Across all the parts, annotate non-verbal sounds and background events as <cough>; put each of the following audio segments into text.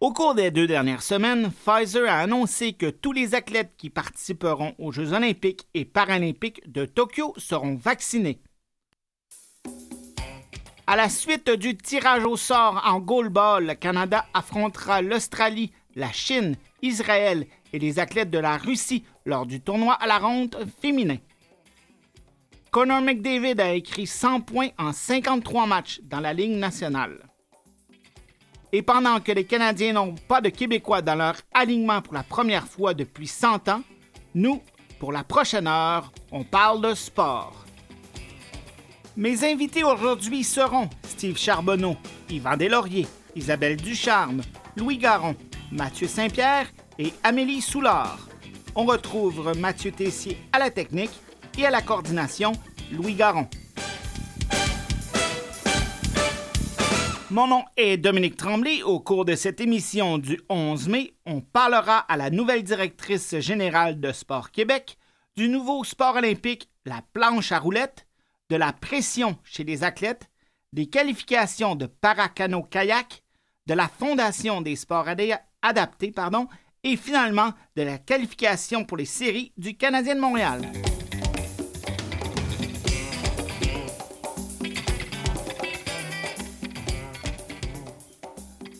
Au cours des deux dernières semaines, Pfizer a annoncé que tous les athlètes qui participeront aux Jeux olympiques et paralympiques de Tokyo seront vaccinés. À la suite du tirage au sort en goalball, le Canada affrontera l'Australie, la Chine, Israël et les athlètes de la Russie lors du tournoi à la ronde féminin. Connor McDavid a écrit 100 points en 53 matchs dans la Ligue nationale. Et pendant que les Canadiens n'ont pas de Québécois dans leur alignement pour la première fois depuis 100 ans, nous, pour la prochaine heure, on parle de sport. Mes invités aujourd'hui seront Steve Charbonneau, Yvan Deslauriers, Isabelle Ducharme, Louis Garon, Mathieu Saint-Pierre et Amélie Soulard. On retrouve Mathieu Tessier à la technique et à la coordination, Louis Garon. Mon nom est Dominique Tremblay. Au cours de cette émission du 11 mai, on parlera à la nouvelle directrice générale de Sport Québec du nouveau sport olympique, la planche à roulettes, de la pression chez les athlètes, des qualifications de paracano-kayak, de la Fondation des sports adaptés, pardon, et finalement de la qualification pour les séries du Canadien de Montréal.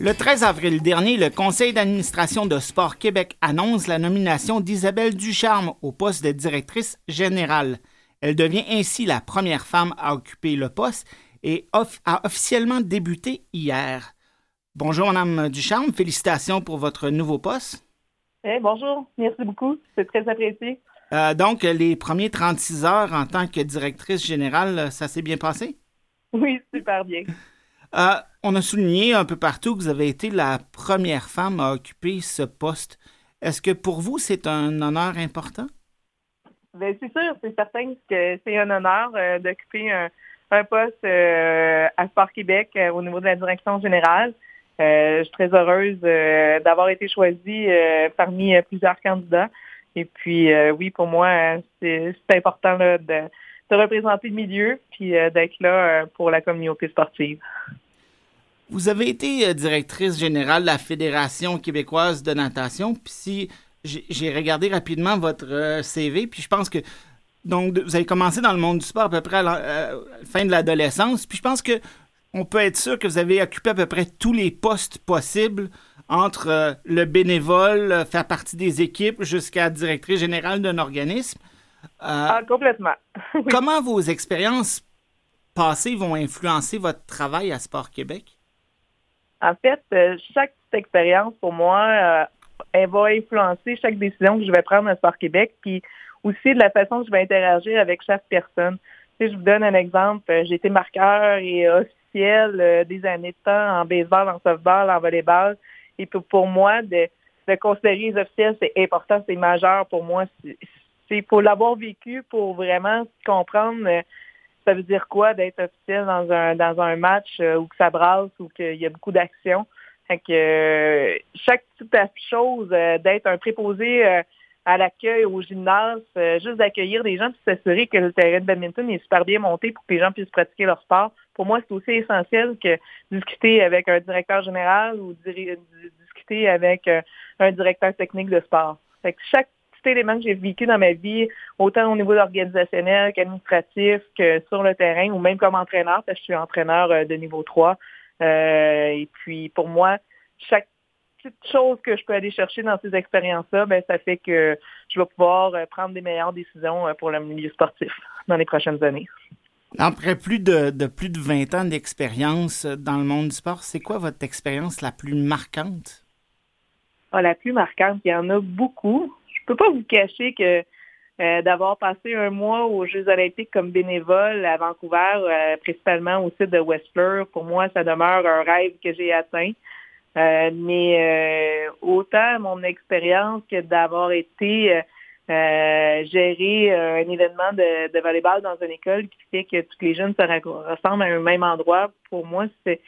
Le 13 avril dernier, le conseil d'administration de Sport Québec annonce la nomination d'Isabelle Ducharme au poste de directrice générale. Elle devient ainsi la première femme à occuper le poste et a officiellement débuté hier. Bonjour, Mme Ducharme. Félicitations pour votre nouveau poste. Eh, bonjour. Merci beaucoup. C'est très apprécié. Euh, donc, les premiers 36 heures en tant que directrice générale, ça s'est bien passé? Oui, super bien. Euh, on a souligné un peu partout que vous avez été la première femme à occuper ce poste. Est-ce que pour vous, c'est un honneur important? Bien, c'est sûr, c'est certain que c'est un honneur euh, d'occuper un, poste euh, à Sport Québec au niveau de la direction générale. je suis très heureuse d'avoir été choisie parmi plusieurs candidats. Et puis, oui, pour moi, c'est important de, de, représenter le milieu puis d'être là pour la communauté sportive. Vous avez été euh, directrice générale de la Fédération québécoise de natation. Puis si j'ai regardé rapidement votre euh, CV, puis je pense que donc vous avez commencé dans le monde du sport à peu près à la, euh, fin de l'adolescence. Puis je pense que on peut être sûr que vous avez occupé à peu près tous les postes possibles entre le bénévole, faire partie des équipes, jusqu'à directrice générale d'un organisme. ah, complètement. <laughs> Comment vos expériences passées vont influencer votre travail à Sport Québec? En fait, euh, chaque expérience, pour moi, euh, elle va influencer chaque décision que je vais prendre à Sport Québec, puis aussi de la façon que je vais interagir avec chaque personne. Si je vous donne un exemple, euh, j'ai été marqueur et officiel des années de temps en baseball, en softball, en volleyball. Et pour, moi, de, de considérer les officiels, c'est important, c'est majeur pour moi. C'est pour l'avoir vécu, pour vraiment comprendre ça veut dire quoi d'être officiel dans un dans un match euh, où que ça brasse ou qu'il y a beaucoup d'action? Que euh, chaque petite chose, euh, d'être un préposé à l'accueil au gymnase, juste d'accueillir des gens puis s'assurer que le terrain de badminton est super bien monté pour que les gens puissent pratiquer leur sport. Pour moi, c'est aussi essentiel que discuter avec un directeur général ou discuter avec un directeur technique de sport. Fait que chaque éléments que j'ai vécu dans ma vie, autant au niveau organisationnel qu'administratif, que sur le terrain, ou même comme entraîneur, parce que je suis entraîneur euh, de niveau 3. Euh, et puis, pour moi, chaque petite chose que je peux aller chercher dans ces expériences-là, ben, ça fait que je vais pouvoir euh, prendre des meilleures décisions pour le milieu sportif dans les prochaines années. Après plus de, de plus de 20 ans d'expérience dans le monde du sport, c'est quoi votre expérience la plus marquante? Ah, la plus marquante, il y en a beaucoup peux pas vous cacher que euh, d'avoir passé un mois aux Jeux olympiques comme bénévole à Vancouver, euh, principalement au site de Westfleur, pour moi, ça demeure un rêve que j'ai atteint. Euh, mais autant mon expérience que d'avoir été gérer un événement de, de volleyball dans une école qui fait que tous les jeunes se ressemblent à un même endroit, pour moi, c'est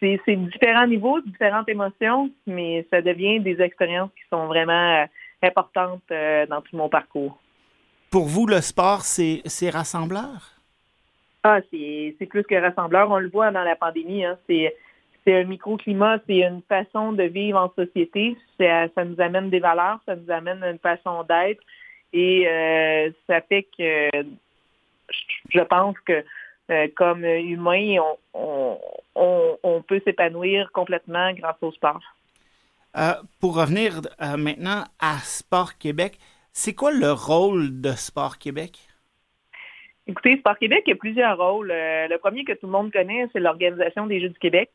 c'est différents niveaux, différentes émotions, mais ça devient des expériences qui sont vraiment importante euh, dans tout mon parcours. Pour vous, le sport, c'est rassembleur? Ah, c'est plus que rassembleur. On le voit dans la pandémie. Hein. C'est c'est un microclimat, c'est une façon de vivre en société. Ça, nous amène des valeurs, ça nous amène une façon d'être. Et ça fait que je pense que comme humain, on, on peut s'épanouir complètement grâce au sport. Euh, pour revenir euh, maintenant à Sport Québec, c'est quoi le rôle de Sport Québec? Écoutez, Sport Québec a plusieurs rôles. Euh, le premier que tout le monde connaît, c'est l'organisation des Jeux du Québec,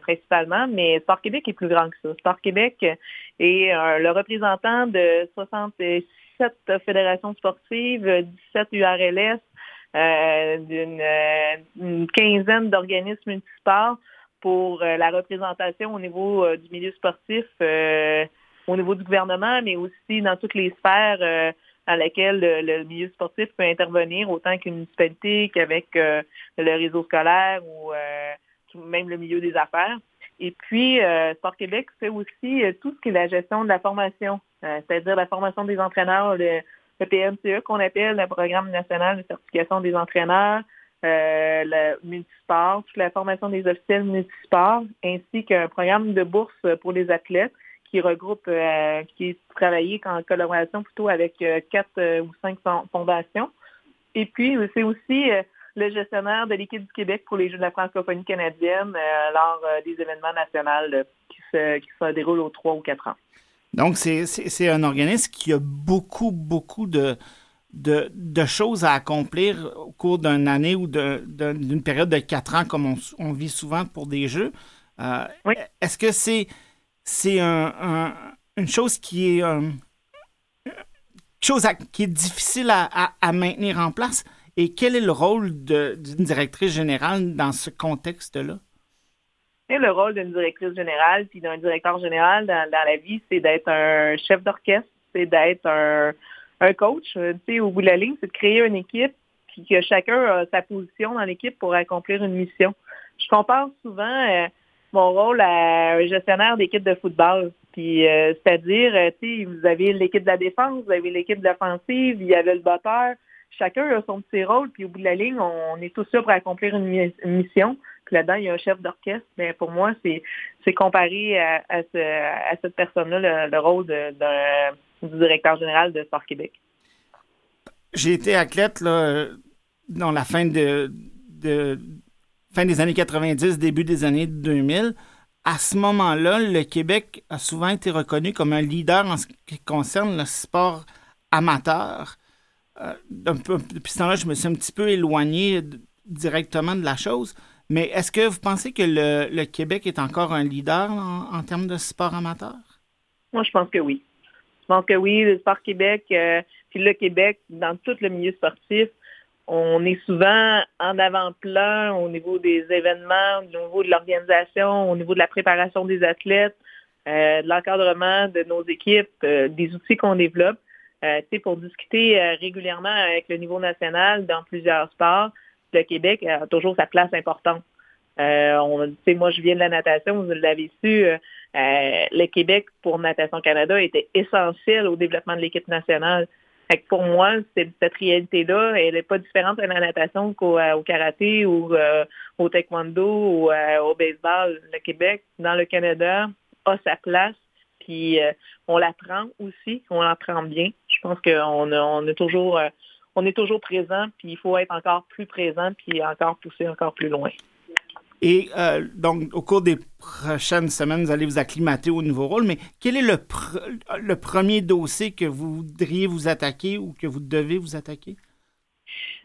principalement, mais Sport Québec est plus grand que ça. Sport Québec est le représentant de 67 fédérations sportives, 17 URLS, d'une quinzaine d'organismes multisports pour euh, la représentation au niveau euh, du milieu sportif, euh, au niveau du gouvernement, mais aussi dans toutes les sphères dans lesquelles le, milieu sportif peut intervenir, autant qu'une municipalité qu'avec le réseau scolaire ou même le milieu des affaires. Et puis, Sport Québec fait aussi tout ce qui est la gestion de la formation, c'est-à-dire la formation des entraîneurs, le, le PMCE qu'on appelle le Programme national de certification des entraîneurs, euh, le multisport, toute la formation des officiels multisports, ainsi qu'un programme de bourse pour les athlètes qui regroupe, euh, qui est travaillé en collaboration plutôt avec euh, quatre ou cinq fondations. Et puis, c'est aussi le gestionnaire de l'équipe du Québec pour les Jeux de la francophonie canadienne lors des événements nationaux qui, se, qui se déroulent aux trois ou quatre ans. Donc, c'est un organisme qui a beaucoup, beaucoup de, de, choses à accomplir au cours d'une année ou d'une période de quatre ans, comme on, vit souvent pour des jeux. Euh, est-ce que c'est c'est une chose qui est chose qui est difficile à, maintenir en place? Et quel est le rôle d'une directrice générale dans ce contexte-là? Le rôle d'une directrice générale puis d'un directeur général dans la vie, c'est d'être un chef d'orchestre, c'est d'être un, un coach, euh, tu sais, au bout de la ligne, c'est de créer une équipe, puis que chacun a sa position dans l'équipe pour accomplir une mission. Je compare souvent euh, mon rôle à un gestionnaire d'équipe de football. Puis, euh, c'est-à-dire, tu sais, vous avez l'équipe de la défense, vous avez l'équipe de il y avait le batteur. Chacun a son petit rôle, puis au bout de la ligne, on est tous là pour accomplir une, mission. Puis là-dedans, il y a un chef d'orchestre. Mais pour moi, c'est comparé à, à, cette personne-là le, rôle d'un du directeur général de Sport Québec. J'ai été athlète là, dans la fin de, fin des années 90, début des années 2000. À ce moment-là, le Québec a souvent été reconnu comme un leader en ce qui concerne le sport amateur. Euh, depuis ce temps-là, je me suis un petit peu éloigné directement de la chose. Mais est-ce que vous pensez que le, Québec est encore un leader en termes de sport amateur? Moi, je pense que oui. Pense que oui, le Sport Québec, euh, puis le Québec, dans tout le milieu sportif, on est souvent en avant-plan au niveau des événements, au niveau de l'organisation, au niveau de la préparation des athlètes, euh, de l'encadrement de nos équipes, euh, des outils qu'on développe. Euh, pour discuter régulièrement avec le niveau national dans plusieurs sports, le Québec a toujours sa place importante. On, moi, je viens de la natation, vous l'avez su, euh, le Québec pour Natation Canada était essentiel au développement de l'équipe nationale. pour moi, cette réalité-là, elle n'est pas différente à la natation qu'au euh, karaté ou euh, au taekwondo ou au baseball. Le Québec, dans le Canada, a sa place, puis on la prend aussi, on la prend bien. Je pense qu'on on est toujours on est toujours présent, puis il faut être encore plus présent, puis encore pousser encore plus loin. Et euh, donc, au cours des prochaines semaines, vous allez vous acclimater au nouveau rôle. Mais quel est le, le premier dossier que vous voudriez vous attaquer ou que vous devez vous attaquer?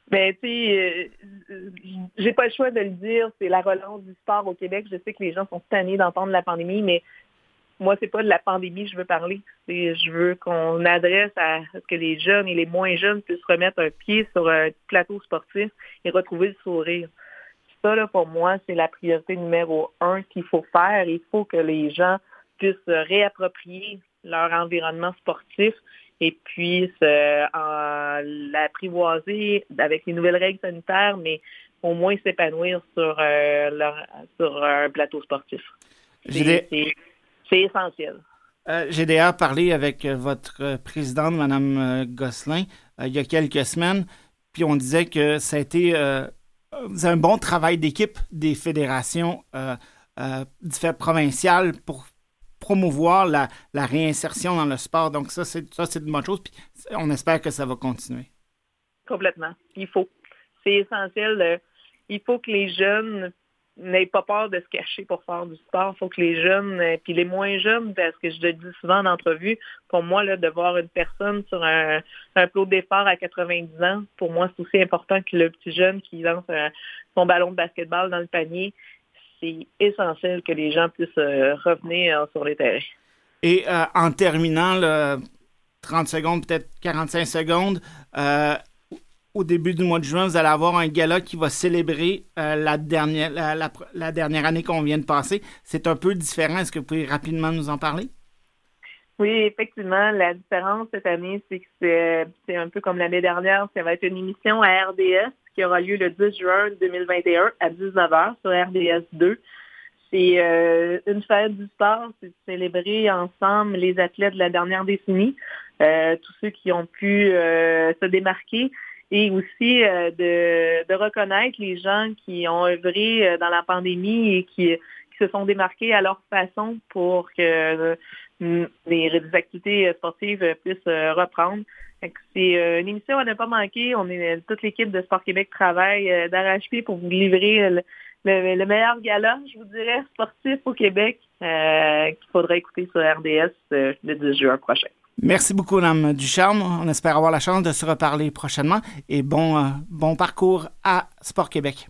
Ben, tu sais, euh, j'ai pas le choix de le dire, c'est la relance du sport au Québec. Je sais que les gens sont tannés d'entendre la pandémie, mais moi, c'est pas de la pandémie que je veux parler. Je veux qu'on adresse à ce que les jeunes et les moins jeunes puissent remettre un pied sur un plateau sportif et retrouver le sourire ça, pour moi, c'est la priorité numéro un qu'il faut faire. Il faut que les gens puissent réapproprier leur environnement sportif et puissent euh, l'apprivoiser avec les nouvelles règles sanitaires, mais au moins s'épanouir sur, euh, sur un plateau sportif. C'est essentiel. Euh, j'ai d'ailleurs parlé avec votre présidente, Mme Gosselin, il y a quelques semaines, puis on disait que ça a été avez un bon travail d'équipe des fédérations euh, provinciales pour promouvoir la, réinsertion dans le sport. Donc ça, c'est ça, c'est une bonne chose. Puis on espère que ça va continuer. Complètement. Il faut. C'est essentiel. il faut que les jeunes n'aient pas peur de se cacher pour faire du sport. Il faut que les jeunes, euh, puis les moins jeunes, parce que je le dis souvent en entrevue, pour moi, là, de voir une personne sur un, un plot d'effort à 90 ans, pour moi, c'est aussi important que le petit jeune qui lance son ballon de basketball dans le panier c'est essentiel que les gens puissent euh, revenir euh, sur les terrains. Et euh, en terminant, 30 secondes, peut-être 45 secondes, au début du mois de juin, vous allez avoir un gala qui va célébrer la, dernière, la, dernière année qu'on vient de passer. C'est un peu différent. Est-ce que vous pouvez rapidement nous en parler? Oui, effectivement. La différence cette année, c'est que c'est un peu comme l'année dernière. Ça va être une émission à RDS qui aura lieu le 10 juin 2021 à 19h sur RDS 2. C'est euh, une fête du sport, c'est de célébrer ensemble les athlètes de la dernière décennie, euh, tous ceux qui ont pu euh, se démarquer et aussi de, reconnaître les gens qui ont œuvré dans la pandémie et qui, qui se sont démarqués à leur façon pour que les activités sportives puissent reprendre. C'est euh, une émission à ne pas manquer. On est toute l'équipe de Sport Québec travaille euh, d'arrache-pied pour vous livrer le, meilleur gala, je vous dirais, sportif au Québec euh, qu'il faudra écouter sur RDS le 10 juin prochain. Merci beaucoup, Mme Ducharme. On espère avoir la chance de se reparler prochainement et bon, bon parcours à Sport Québec.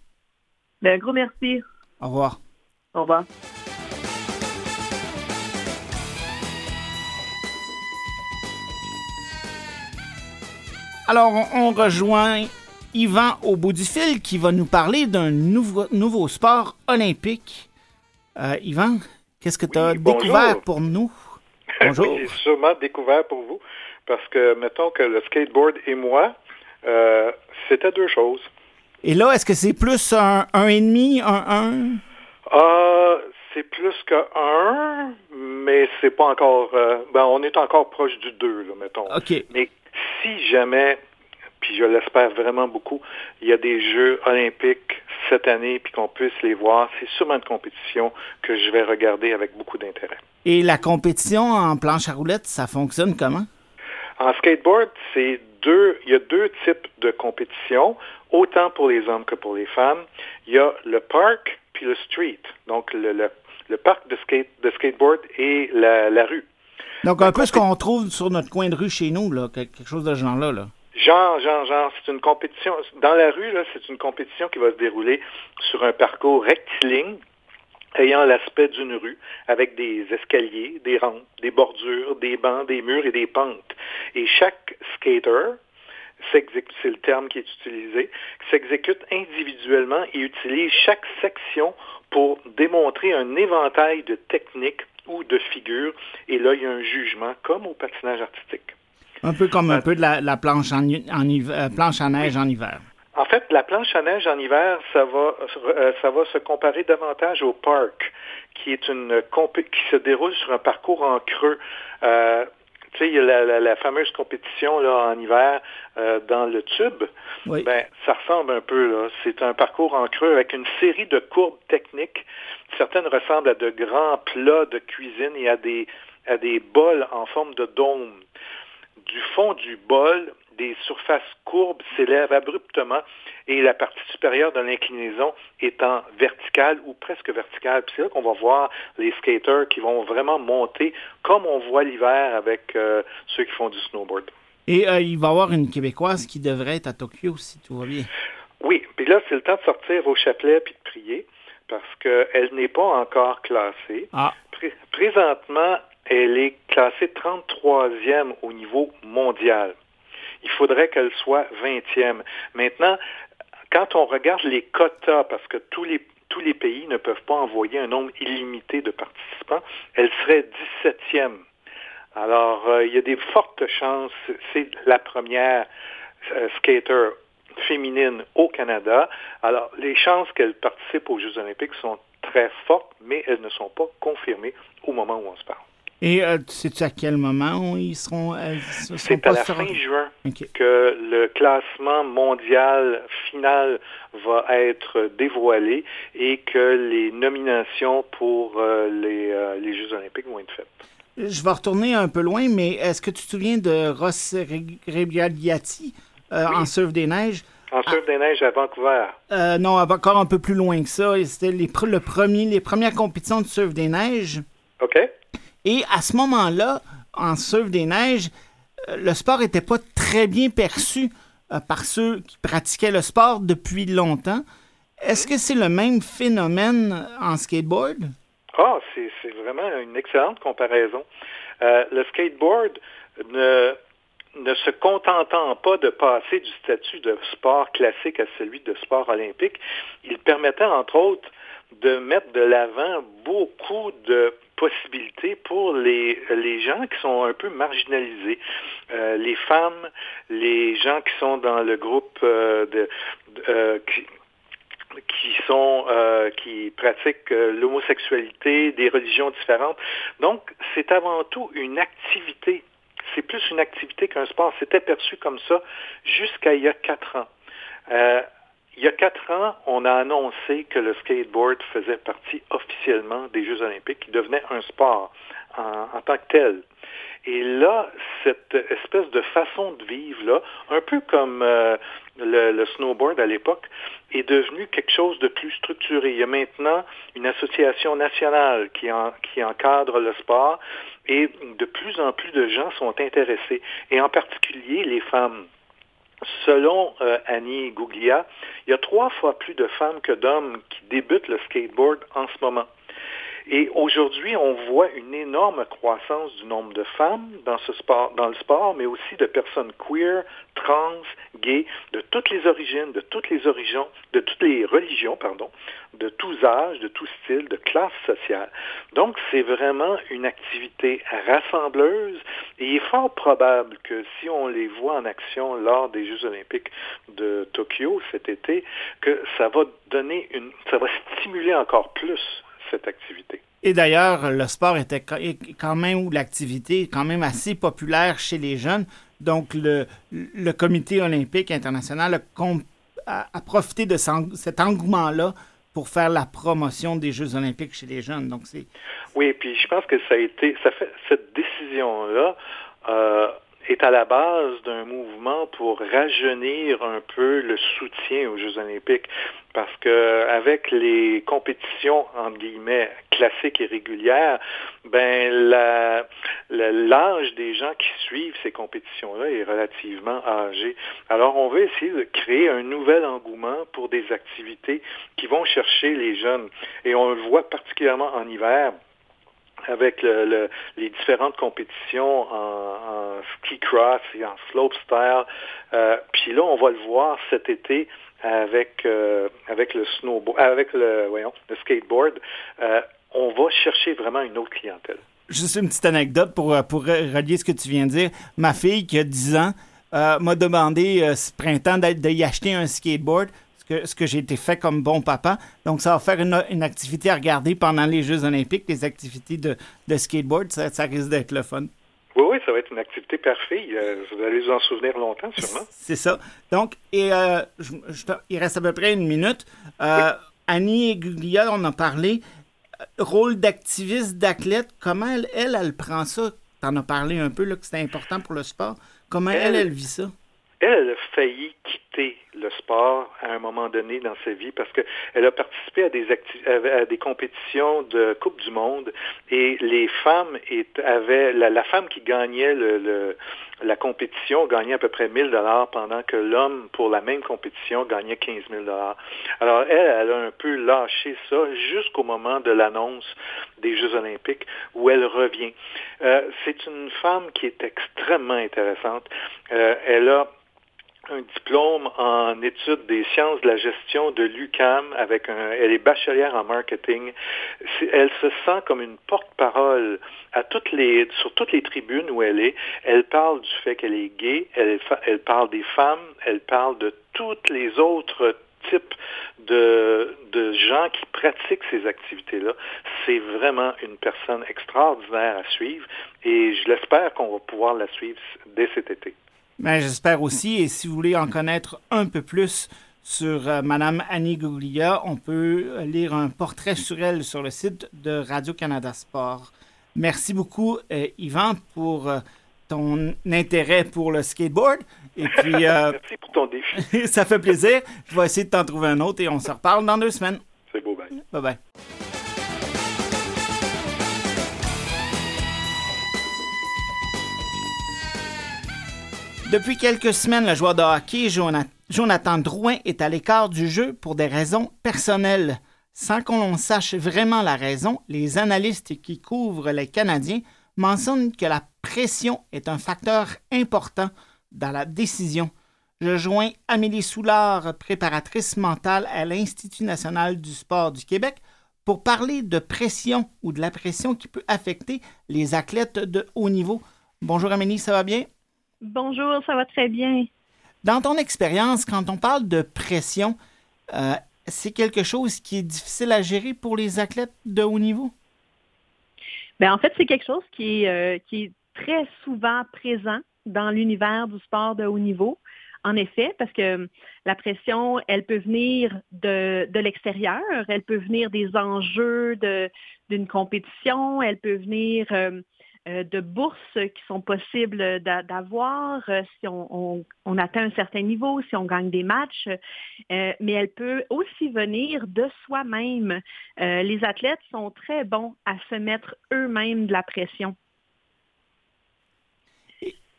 Ben, un gros merci. Au revoir. Au revoir. Alors, on rejoint Yvan au bout du fil qui va nous parler d'un nouveau, nouveau sport olympique. Euh, Yvan, qu'est-ce que tu as découvert pour nous? <laughs> Bonjour. j'ai sûrement découvert pour vous parce que, mettons que le skateboard et moi, euh, c'était deux choses. Et là, est-ce que c'est plus un 1,5, un 1? Ah, c'est plus que 1, mais c'est pas encore. Euh, ben, on est encore proche du 2, là, mettons. OK. Mais si jamais, puis je l'espère vraiment beaucoup, il y a des Jeux olympiques cette année, puis qu'on puisse les voir, c'est sûrement une compétition que je vais regarder avec beaucoup d'intérêt. Et la compétition en planche à roulettes, ça fonctionne comment? En skateboard, c'est deux, il y a deux types de compétitions, autant pour les hommes que pour les femmes. Il y a le park puis le street, donc le, le, parc de, skate, de skateboard et la rue. Donc, un peu ce qu'on trouve sur notre coin de rue chez nous, là, quelque chose de ce genre-là. Là. Genre, genre, genre, c'est une compétition. Dans la rue, c'est une compétition qui va se dérouler sur un parcours rectiligne ayant l'aspect d'une rue, avec des escaliers, des rampes, des bordures, des bancs, des murs et des pentes. Et chaque skater, c'est le terme qui est utilisé, s'exécute individuellement et utilise chaque section pour démontrer un éventail de techniques ou de figure. Et là, il y a un jugement, comme au patinage artistique. Un peu comme un peu de la, planche, en, euh, planche à neige en hiver. En fait, la planche à neige en hiver, ça va, euh, ça va se comparer davantage au parc, qui est une qui se déroule sur un parcours en creux. Euh, tu sais, il y a la, fameuse compétition là, en hiver dans le tube. Ben, ça ressemble un peu. C'est un parcours en creux avec une série de courbes techniques Certaines ressemblent à de grands plats de cuisine et à des, à des bols en forme de dôme. Du fond du bol, des surfaces courbes s'élèvent abruptement et la partie supérieure de l'inclinaison étant verticale ou presque verticale. c'est là qu'on va voir les skaters qui vont vraiment monter comme on voit l'hiver avec euh, ceux qui font du snowboard. Et euh, il va y avoir une Québécoise qui devrait être à Tokyo si tout va bien. Oui, puis là, c'est le temps de sortir au chapelet puis de prier parce qu'elle n'est pas encore classée. Ah. présentement, elle est classée 33e au niveau mondial. Il faudrait qu'elle soit 20e. Maintenant, quand on regarde les quotas, parce que tous les, tous les pays ne peuvent pas envoyer un nombre illimité de participants, elle serait 17e. Alors, euh, il y a des fortes chances, c'est la première euh, skater féminine au Canada. Alors, les chances qu'elle participe aux Jeux olympiques sont très fortes, mais elles ne sont pas confirmées au moment où on se parle. Et euh, sais-tu à quel moment ils seront... C'est à la fin juin que le classement mondial final va être dévoilé et que les nominations pour les, les Jeux olympiques vont être faites. Je vais retourner un peu loin, mais est-ce que tu te souviens de Ross Rebigliati en surf des neiges? En surf des neiges à Vancouver. Euh, non, encore un peu plus loin que ça. C'était les, le premier, les premières compétitions de surf des neiges. OK. Et à ce moment-là, en surf des neiges, euh, le sport n'était pas très bien perçu euh, par ceux qui pratiquaient le sport depuis longtemps. Est-ce que c'est le même phénomène en skateboard? Ah, c'est vraiment une excellente comparaison. le skateboard ne ne se contentant pas de passer du statut de sport classique à celui de sport olympique, il permettait entre autres de mettre de l'avant beaucoup de possibilités pour les, les gens qui sont un peu marginalisés, euh, les femmes, les gens qui sont dans le groupe euh, de, euh, qui, qui sont qui pratiquent l'homosexualité, des religions différentes. Donc, c'est avant tout une activité c'est plus une activité qu'un sport. C'était perçu comme ça jusqu'à il y a quatre ans. Euh, il y a quatre ans, on a annoncé que le skateboard faisait partie officiellement des Jeux olympiques, qui devenait un sport en, tant que tel. Et là, cette espèce de façon de vivre-là, un peu comme euh, le, snowboard à l'époque, est devenu quelque chose de plus structuré. Il y a maintenant une association nationale qui encadre le sport et de plus en plus de gens sont intéressés, et en particulier les femmes. Selon euh, Annie Gouglia, il y a trois fois plus de femmes que d'hommes qui débutent le skateboard en ce moment. Et aujourd'hui, on voit une énorme croissance du nombre de femmes dans, ce sport, dans le sport, mais aussi de personnes queer, trans, gays, de toutes les origines, de toutes les origines, de toutes les religions, pardon, de tous âges, de tous styles, de classes sociales. Donc, c'est vraiment une activité rassembleuse et il est fort probable que si on les voit en action lors des Jeux olympiques de Tokyo cet été, que ça va donner une, ça va stimuler encore plus cette activité. Et d'ailleurs, le sport était quand même, ou l'activité quand même assez populaire chez les jeunes. Donc, le, le comité olympique international a, profité de cet engouement-là pour faire la promotion des Jeux olympiques chez les jeunes. Donc, c'est... Oui, puis je pense que ça a été, ça fait, cette décision-là euh, est à la base d'un mouvement pour rajeunir un peu le soutien aux Jeux olympiques parce que avec les compétitions entre guillemets classiques et régulières, ben l'âge des gens qui suivent ces compétitions-là est relativement âgé. Alors on veut essayer de créer un nouvel engouement pour des activités qui vont chercher les jeunes. Et on le voit particulièrement en hiver avec les différentes compétitions en, ski cross et en slopestyle. Euh, puis là, on va le voir cet été avec euh, avec le snowboard, avec le voyons, le skateboard. Euh, on va chercher vraiment une autre clientèle. Juste une petite anecdote pour, pour relier ce que tu viens de dire. Ma fille qui a 10 ans m'a demandé ce printemps d'y acheter un skateboard ce que j'ai été fait comme bon papa. Donc, ça va faire une, activité à regarder pendant les Jeux olympiques, les activités de, skateboard. Ça, risque d'être le fun. Oui, oui, ça va être une activité parfaite. Euh, vous allez vous en souvenir longtemps, sûrement. <laughs> C'est ça. Donc, et, euh, il reste à peu près une minute. Euh, Annie et on en a parlé. Rôle d'activiste, d'athlète, comment elle, elle, elle, prend ça? Tu en as parlé un peu, là, que c'était important pour le sport. Comment elle, elle, vit ça? Elle, elle a failli quitter le sport à un moment donné dans sa vie parce qu'elle a participé à des, à des compétitions de Coupe du Monde et les femmes avaient la, femme qui gagnait le, la compétition gagnait à peu près 1000 dollars pendant que l'homme pour la même compétition gagnait 15 000 dollars. Alors elle, elle a un peu lâché ça jusqu'au moment de l'annonce des Jeux olympiques où elle revient. Euh, c'est une femme qui est extrêmement intéressante. Euh, elle a un diplôme en études des sciences de la gestion de l'UCAM avec un, elle est bachelière en marketing. Elle se sent comme une porte-parole à toutes les, sur toutes les tribunes où elle est. Elle parle du fait qu'elle est gay, elle, elle parle des femmes, elle parle de toutes les autres type de, de gens qui pratiquent ces activités-là. C'est vraiment une personne extraordinaire à suivre et je l'espère qu'on va pouvoir la suivre dès cet été. Ben, J'espère aussi, et si vous voulez en connaître un peu plus sur euh, Madame Annie Guglia, on peut lire un portrait sur elle sur le site de Radio-Canada Sport. Merci beaucoup, euh, Yvan, pour euh, ton intérêt pour le skateboard. Et puis, <laughs> Merci pour ton défi. <laughs> ça fait plaisir. Je vais essayer de t'en trouver un autre et on se reparle dans deux semaines. C'est beau, bye. Bye bye. Depuis quelques semaines, le joueur de hockey Jonathan Drouin est à l'écart du jeu pour des raisons personnelles. Sans qu'on sache vraiment la raison, les analystes qui couvrent les Canadiens mentionnent que la pression est un facteur important dans la décision. Je joins Amélie Soulard, préparatrice mentale à l'Institut national du sport du Québec, pour parler de pression ou de la pression qui peut affecter les athlètes de haut niveau. Bonjour Amélie, ça va bien? Bonjour, ça va très bien. Dans ton expérience, quand on parle de pression, euh, c'est quelque chose qui est difficile à gérer pour les athlètes de haut niveau? Bien, en fait, c'est quelque chose qui est, euh, qui est très souvent présent dans l'univers du sport de haut niveau. En effet, parce que la pression, elle peut venir de, de l'extérieur, elle peut venir des enjeux d'une compétition, elle peut venir euh, euh, de bourses qui sont possibles d'avoir euh, si on, atteint un certain niveau, si on gagne des matchs, euh, mais elle peut aussi venir de soi-même. les athlètes sont très bons à se mettre eux-mêmes de la pression.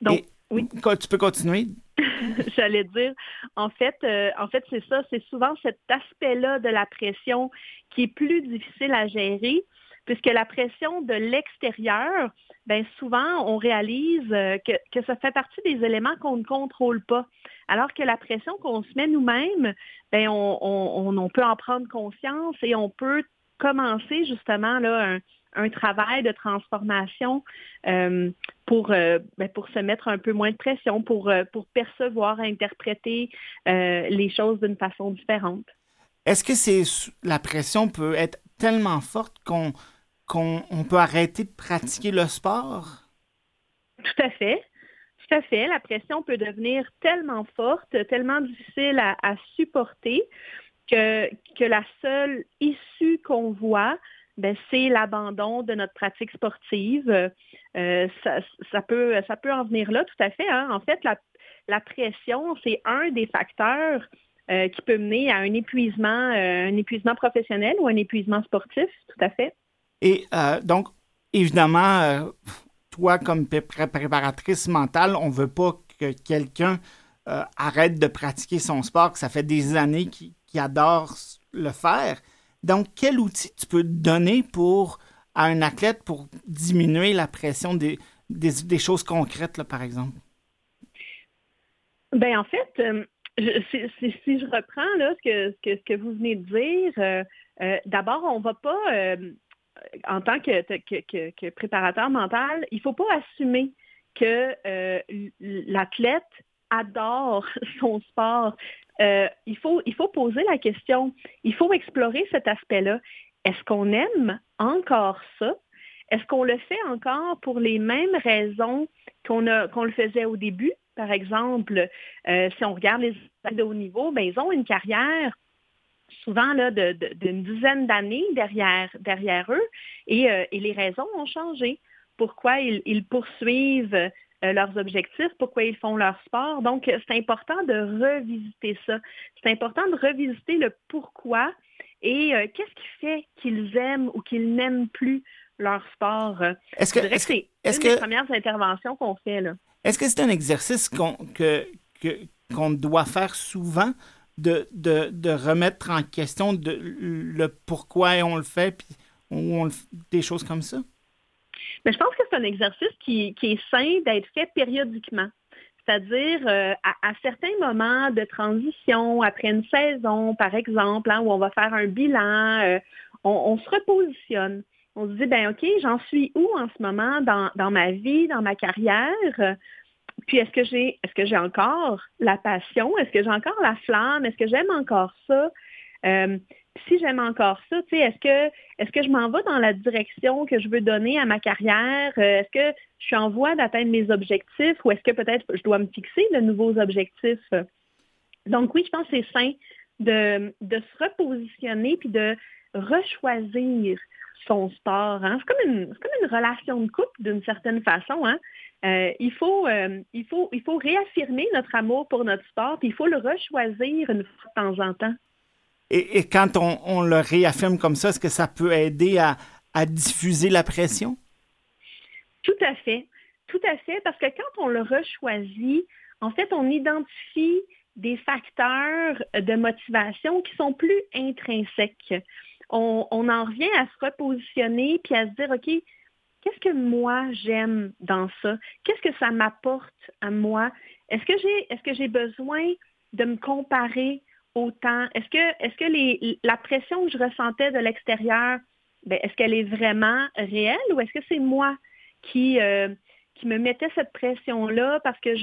Donc, oui. Tu peux continuer. <laughs> J'allais dire, en fait, en fait, c'est ça, c'est souvent cet aspect-là de la pression qui est plus difficile à gérer puisque la pression de l'extérieur, bien souvent, on réalise euh, que, ça fait partie des éléments qu'on ne contrôle pas. Alors que la pression qu'on se met nous-mêmes, bien, on, peut en prendre conscience et on peut commencer justement là, un, travail de transformation euh, pour, euh, ben, pour se mettre un peu moins de pression, pour, pour percevoir, interpréter les choses d'une façon différente. Est-ce que c'est la pression peut être tellement forte qu'on qu'on peut arrêter de pratiquer le sport? Tout à fait. Tout à fait. La pression peut devenir tellement forte, tellement difficile à, supporter que, la seule issue qu'on voit, ben, c'est l'abandon de notre pratique sportive. Euh, ça, peut, ça peut en venir là, tout à fait. Hein. En fait, la, pression, c'est un des facteurs euh, qui peut mener à un épuisement, euh, un épuisement professionnel ou un épuisement sportif, tout à fait. Et euh, donc, évidemment, euh, toi, comme préparatrice mentale, on ne veut pas que quelqu'un euh, arrête de pratiquer son sport, que ça fait des années qu'il adore le faire. Donc, quel outil tu peux donner pour à un athlète pour diminuer la pression des, choses concrètes, par exemple? Ben en fait, si, je reprends là, ce, que, ce, que, vous venez de dire, d'abord, on ne va pas en tant que, préparateur mental, il ne faut pas assumer que euh, l'athlète adore <laughs> son sport. Euh, il, faut, poser la question, il faut explorer cet aspect-là. Est-ce qu'on aime encore ça? Est-ce qu'on le fait encore pour les mêmes raisons qu'on le faisait au début? Par exemple, euh, si on regarde les athlètes de haut niveau, ben, ils ont une carrière souvent là, d'une dizaine d'années derrière, derrière eux euh, et, les raisons ont changé. Pourquoi ils, poursuivent euh, leurs objectifs, pourquoi ils font leur sport. Donc, c'est important de revisiter ça. C'est important de revisiter le pourquoi et euh, qu'est-ce qui fait qu'ils aiment ou qu'ils n'aiment plus leur sport. Est-ce que c'est une des premières interventions qu'on fait là. Est-ce que c'est un exercice qu'on que, qu'on doit faire souvent de, de, remettre en question de, le pourquoi on le fait, puis on, des choses comme ça? Mais je pense que c'est un exercice qui, est sain d'être fait périodiquement. C'est-à-dire euh, à, certains moments de transition, après une saison, par exemple, hein, où on va faire un bilan, euh, on, se repositionne. On se dit, ben OK, j'en suis où en ce moment dans, dans ma vie, dans ma carrière? Puis est-ce que j'ai est-ce que j'ai encore la passion? Est-ce que j'ai encore la flamme? Est-ce que j'aime encore ça? Euh, si j'aime encore ça, est-ce que est-ce que je m'en vais dans la direction que je veux donner à ma carrière? Euh, est-ce que je suis en voie d'atteindre mes objectifs ou est-ce que peut-être je dois me fixer de nouveaux objectifs? Donc oui, je pense que c'est sain de, de se repositionner puis de rechoisir son sport. Hein. C'est comme, une, comme une relation de couple d'une certaine façon. Hein. Euh, il, faut, euh, il, faut, il faut réaffirmer notre amour pour notre sport, puis il faut le rechoisir une fois de temps en temps. Et, quand on, le réaffirme comme ça, est-ce que ça peut aider à, à diffuser la pression? Tout à fait. Tout à fait, parce que quand on le rechoisit, en fait, on identifie des facteurs de motivation qui sont plus intrinsèques. On, en revient à se repositionner puis à se dire, OK, qu'est-ce que moi j'aime dans ça? Qu'est-ce que ça m'apporte à moi? Est-ce que j'ai est-ce que j'ai besoin de me comparer autant? Est-ce que est-ce que les, la pression que je ressentais de l'extérieur, ben, est-ce qu'elle est vraiment réelle ou est-ce que c'est moi qui, euh, qui me mettait cette pression-là parce que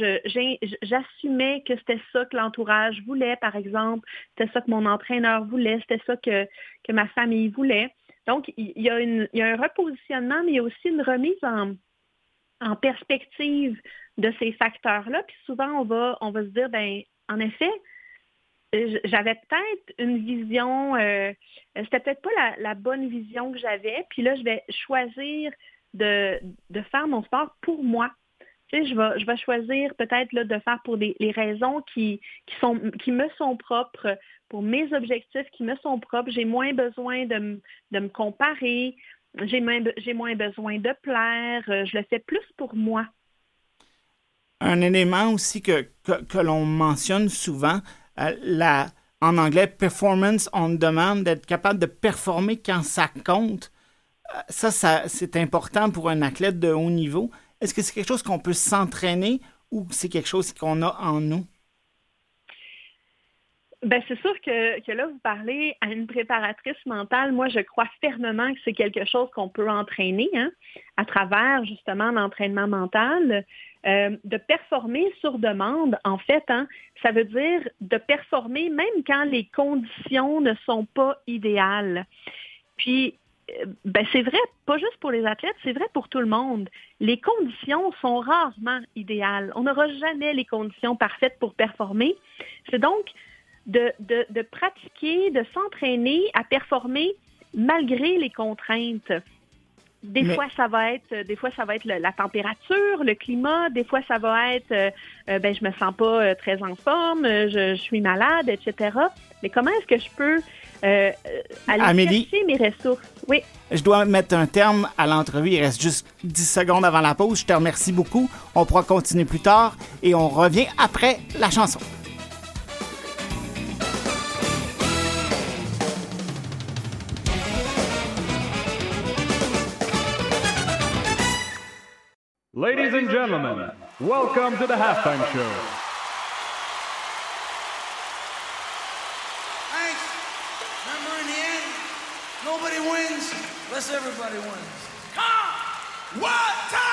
j'assumais que c'était ça que l'entourage voulait, par exemple, c'était ça que mon entraîneur voulait, c'était ça que, que ma famille voulait. Donc, il y, a y a un repositionnement, mais il y a aussi une remise en, en perspective de ces facteurs-là. Puis souvent, on va, on va se dire, ben, en effet, j'avais peut-être une vision, euh, c'était peut-être pas la, bonne vision que j'avais. Puis là, je vais choisir de, faire mon sport pour moi. Tu sais, je vais, je vais choisir peut-être de faire pour des, les raisons qui, qui, sont, qui me sont propres, pour mes objectifs qui me sont propres. J'ai moins besoin de, de me comparer, j'ai moins, besoin de plaire, je le fais plus pour moi. Un élément aussi que, que, que l'on mentionne souvent, euh, la, en anglais, performance on demand, d'être capable de performer quand ça compte ça, ça c'est important pour un athlète de haut niveau. Est-ce que c'est quelque chose qu'on peut s'entraîner ou c'est quelque chose qu'on a en nous? Ben, c'est sûr que, que, là, vous parlez à une préparatrice mentale. Moi, je crois fermement que c'est quelque chose qu'on peut entraîner hein, à travers justement l'entraînement mental. Euh, de performer sur demande, en fait, hein, ça veut dire de performer même quand les conditions ne sont pas idéales. Puis, ben c'est vrai, pas juste pour les athlètes, c'est vrai pour tout le monde. Les conditions sont rarement idéales. On n'aura jamais les conditions parfaites pour performer. C'est donc de, de, de, pratiquer, de s'entraîner à performer malgré les contraintes. Des fois, ça va être, des fois, ça va être la température, le climat. Des fois, ça va être, euh, euh, ben, je me sens pas euh, très en forme, je, je suis malade, etc. Mais comment est-ce que je peux euh, aller Amélie, chercher mes ressources. Oui. Je dois mettre un terme à l'entrevue. Il reste juste 10 secondes avant la pause. Je te remercie beaucoup. On pourra continuer plus tard et on revient après la chanson. Ladies and gentlemen, welcome to the halftime show. Nobody wins unless everybody wins. Come! What time?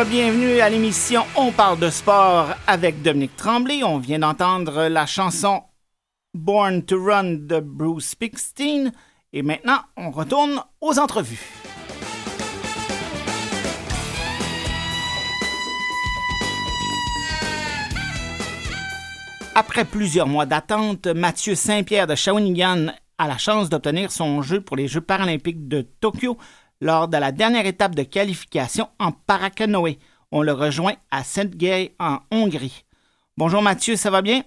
Rebienvenue à l'émission On parle de sport avec Dominique Tremblay. On vient d'entendre la chanson Born to Run de Bruce Springsteen. Et maintenant, on retourne aux entrevues. Après plusieurs mois d'attente, Mathieu Saint-Pierre de Shawinigan a la chance d'obtenir son jeu pour les Jeux paralympiques de Tokyo lors de la dernière étape de qualification en paracanoë. On le rejoint à Saint-Gay en Hongrie. Bonjour Mathieu, ça va bien?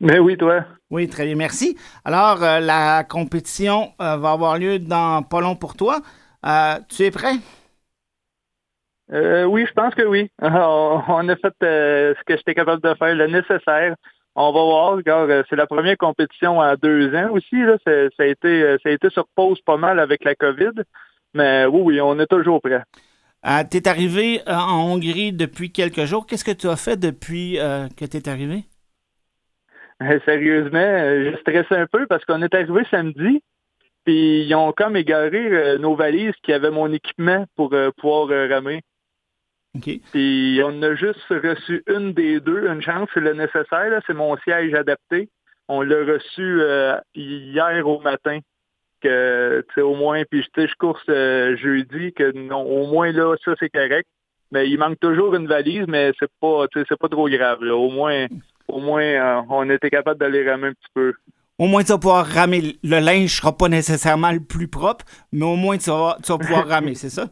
Mais oui, toi. Oui, très bien, merci. Alors, euh, la compétition euh, va avoir lieu dans pas long pour toi. Euh, tu es prêt? Oui, je pense que oui. <laughs> On, on a fait ce que j'étais capable de faire, le nécessaire. On va voir, euh, c'est la première compétition en deux ans aussi. Là. C'est- Ça, a été, euh, ça a été sur pause pas mal avec la COVID. Mais oui, oui, on est toujours prêt. tu es arrivé euh, en Hongrie depuis quelques jours. Qu'est-ce que tu as fait depuis euh, que tu es arrivé? Euh, Sérieusement, euh, j'ai stressé un peu parce qu'on est arrivé samedi, puis ils ont comme égaré euh, nos valises qui avaient mon équipement pour euh, pouvoir euh, ramer. Puis on a juste reçu une des deux, une chance, c'est le nécessaire, c'est mon siège adapté. On l'a reçu euh, hier au matin. Que, au moins, puis je course euh, jeudi, que non, au moins là, ça c'est correct. Mais il manque toujours une valise, mais c'est pas, c'est pas trop grave. Là. Au moins, au moins, euh, on était capable d'aller ramer un petit peu. Au moins, tu vas pouvoir ramer. Le linge sera pas nécessairement le plus propre, mais au moins, tu vas, tu vas pouvoir ramer, c'est ça?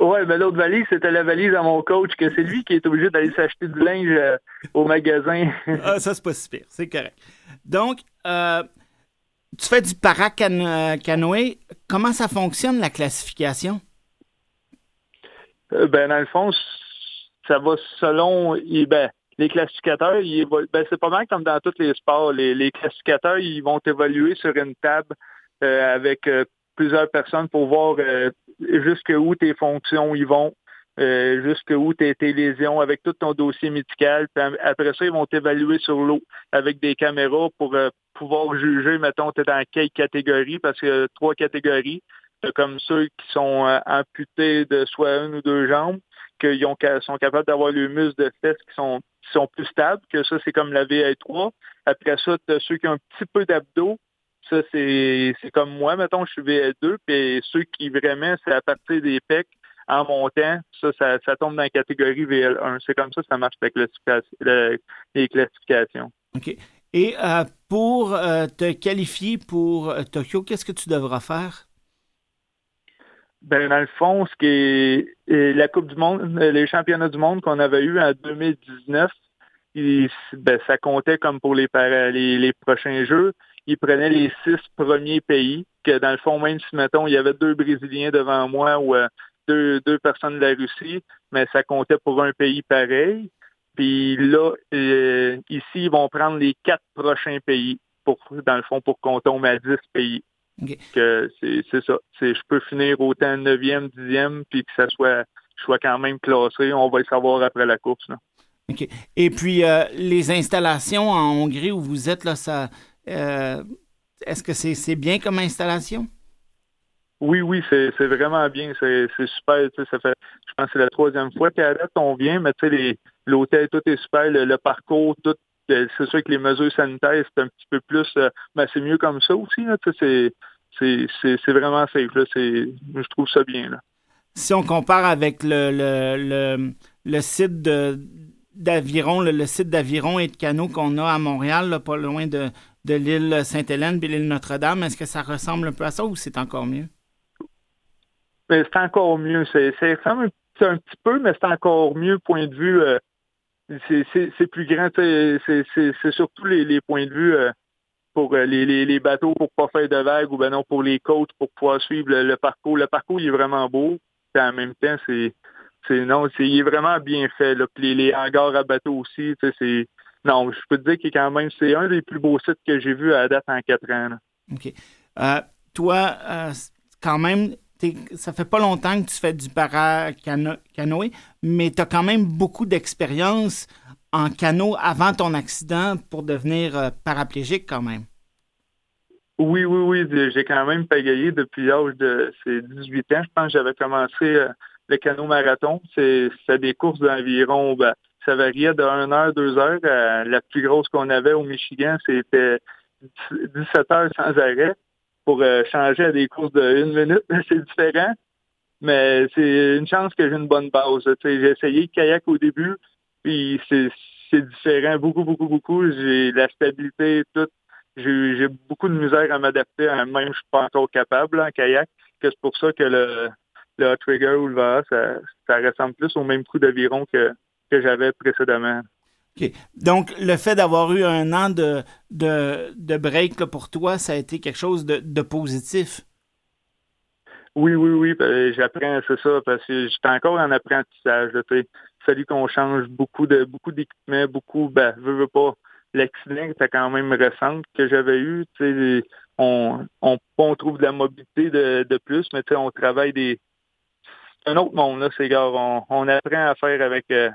Ouais, ben l'autre valise, c'était la valise à mon coach, que c'est lui qui est obligé d'aller s'acheter du linge euh, au magasin. <laughs> Ah, ça, c'est pas si pire. C'est correct. Donc, euh, tu fais du paracanoë. Comment ça fonctionne, la classification? Euh, ben, dans le fond, ça va selon ben, les classificateurs. ils ben, c'est pas mal comme dans tous les sports. Les, les classificateurs, ils vont évoluer sur une table euh, avec euh, plusieurs personnes pour voir euh, jusqu'où tes fonctions ils vont, euh, jusqu'où tes, tes lésions, avec tout ton dossier médical. Puis après ça, ils vont t'évaluer sur l'eau avec des caméras pour euh, pouvoir juger, mettons, tu es dans quelle catégorie, parce que trois catégories. Comme ceux qui sont euh, amputés de soit une ou deux jambes, qui sont capables d'avoir les muscles de fesses qui sont, qui sont plus stables, que ça, c'est comme la VL3. Après ça, t'as ceux qui ont un petit peu d'abdos. Ça, c'est comme moi, mettons, je suis VL2. Puis ceux qui vraiment, c'est à partir des pecs en montant, ça, ça, ça tombe dans la catégorie VL1. C'est comme ça ça marche avec le- les classifications. OK. Et euh, pour euh, te qualifier pour euh, Tokyo, qu'est-ce que tu devras faire? Ben, dans le fond, ce qui est la Coupe du Monde, les championnats du monde qu'on avait eu en 2019, il- ben, ça comptait comme pour les, les, les prochains Jeux. Ils prenaient les six premiers pays, que dans le fond, même si, mettons, il y avait deux Brésiliens devant moi ou euh, deux, deux personnes de la Russie, mais ça comptait pour un pays pareil. Puis là, euh, ici, ils vont prendre les quatre prochains pays, pour, dans le fond, pour qu'on tombe à 10 pays que c'est ça. Je peux finir autant 9e, 10e, puis que ça soit je sois quand même classé. On va le savoir après la course. Là. Et puis, euh, les installations en Hongrie où vous êtes, là, ça, euh, est-ce que c'est bien comme installation? Oui, oui, c'est vraiment bien. C'est super. tu sais, Ça fait, je pense que c'est la troisième fois qu'à date on vient, mais tu sais, les- l'hôtel, tout est super, le, le parcours, tout. euh, C'est sûr que les mesures sanitaires, c'est un petit peu plus, euh, mais c'est mieux comme ça aussi. Là, tu sais, c'est- vraiment safe. Là. C'est- Je trouve ça bien. Là. Si on compare avec le, le, le, le site de- d'aviron, le, le site d'aviron et de canot qu'on a à Montréal, là, pas loin de, de l'île Sainte-Hélène et l'île Notre-Dame, est-ce que ça ressemble un peu à ça ou c'est encore mieux? C'est encore mieux. C'est un, petit peu, mais c'est encore mieux point de vue. euh, c'est- plus grand. C'est surtout les, les points de vue euh, pour euh, les, les, bateaux pour pas faire de vagues ou ben non pour les côtes pour pouvoir suivre le, parcours. Le parcours il est vraiment beau. Puis en même temps, c'est non, c'est il est vraiment bien fait. Là. Puis les, hangars à bateaux aussi, c'est non, je peux te dire est quand même c'est un des plus beaux sites que j'ai vu à la date en quatre ans. là. OK. Euh, toi, euh, quand même, ça fait pas longtemps que tu fais du para-canoë, mais tu as quand même beaucoup d'expérience en canot avant ton accident pour devenir euh, paraplégique quand même. Oui, oui, oui. J'ai quand même pagayé depuis l'âge de c'est 18 ans. Je pense que j'avais commencé le canot marathon. C'est c'est des courses d'environ, ben, ça variait de 1 heure, 2 heures. Euh, la plus grosse qu'on avait au Michigan, c'était 17 heures sans arrêt pour euh, changer à des courses de une minute. <laughs> c'est différent. Mais c'est une chance que j'ai une bonne base. J'ai essayé le kayak au début, puis c'est différent beaucoup, beaucoup, beaucoup. J'ai la stabilité, tout. J'ai beaucoup de misère à m'adapter. Même je suis pas encore capable en kayak. que C'est pour ça que le, le trigger ou le VA, ça, ça ressemble plus au même coup d'aviron que, que j'avais précédemment. OK. Donc, le fait d'avoir eu un an de, de, de break là, pour toi, ça a été quelque chose de, de positif? Oui, oui, oui, ben, j'apprends, c'est ça, parce que j'étais encore en apprentissage. là, tu sais. Il a fallu qu'on change beaucoup de beaucoup d'équipements, beaucoup, ben, veux, veux pas. L'accident était quand même récent que j'avais eu. On, on, on trouve de la mobilité de, de plus, mais on travaille des. C'est un autre monde, là, ces gars. On, on apprend à faire avec euh,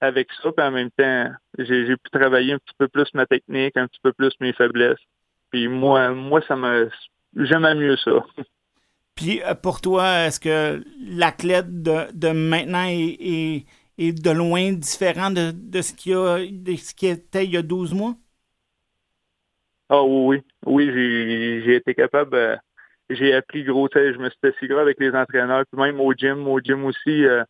avec ça, puis en même temps, j'ai j'ai pu travailler un petit peu plus ma technique, un petit peu plus mes faiblesses. Puis moi, moi, ça me j'aimais mieux ça. <laughs> Puis euh, pour toi, est-ce que l'athlète de, de maintenant est, est, est de loin différent de, de, ce qu'il y a, de ce qui était il y a 12 mois? Ah oui, oui. Oui, j'ai j'ai été capable, euh, j'ai appris gros, je me suis assis gros avec les entraîneurs, puis même au gym, au gym aussi, euh,